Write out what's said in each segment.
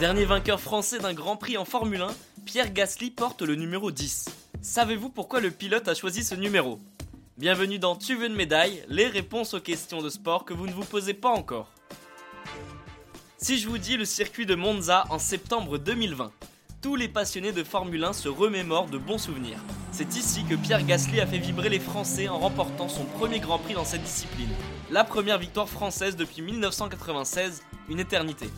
Dernier vainqueur français d'un Grand Prix en Formule 1, Pierre Gasly porte le numéro 10. Savez-vous pourquoi le pilote a choisi ce numéro? Bienvenue dans Tu veux une médaille, les réponses aux questions de sport que vous ne vous posez pas encore. Si je vous dis le circuit de Monza en septembre 2020, tous les passionnés de Formule 1 se remémorent de bons souvenirs. C'est ici que Pierre Gasly a fait vibrer les Français en remportant son premier Grand Prix dans cette discipline. La première victoire française depuis 1996, une éternité.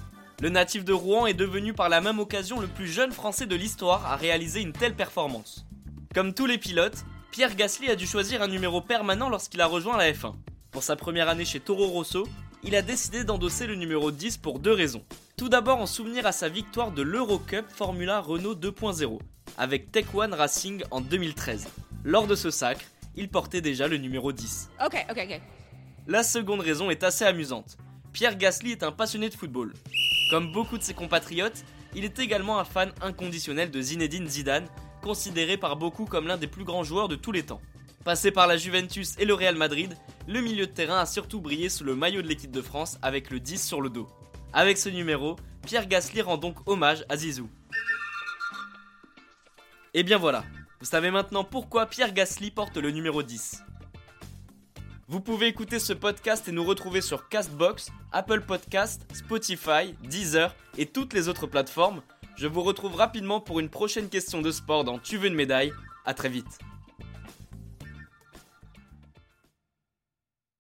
Le natif de Rouen est devenu par la même occasion le plus jeune Français de l'histoire à réaliser une telle performance. Comme tous les pilotes, Pierre Gasly a dû choisir un numéro permanent lorsqu'il a rejoint la F1. Pour sa première année chez Toro Rosso, il a décidé d'endosser le numéro 10 pour deux raisons. Tout d'abord en souvenir à sa victoire de l'Eurocup Formula Renault 2.0 avec Tech One Racing en 2013. Lors de ce sacre, il portait déjà le numéro 10. Ok, ok, ok. La seconde raison est assez amusante. Pierre Gasly est un passionné de football. Comme beaucoup de ses compatriotes, il est également un fan inconditionnel de Zinedine Zidane, considéré par beaucoup comme l'un des plus grands joueurs de tous les temps. Passé par la Juventus et le Real Madrid, le milieu de terrain a surtout brillé sous le maillot de l'équipe de France avec le 10 sur le dos. Avec ce numéro, Pierre Gasly rend donc hommage à Zizou. Et bien voilà, vous savez maintenant pourquoi Pierre Gasly porte le numéro 10. Vous pouvez écouter ce podcast et nous retrouver sur Castbox, Apple Podcast, Spotify, Deezer et toutes les autres plateformes. Je vous retrouve rapidement pour une prochaine question de sport dans Tu veux une médaille. À très vite.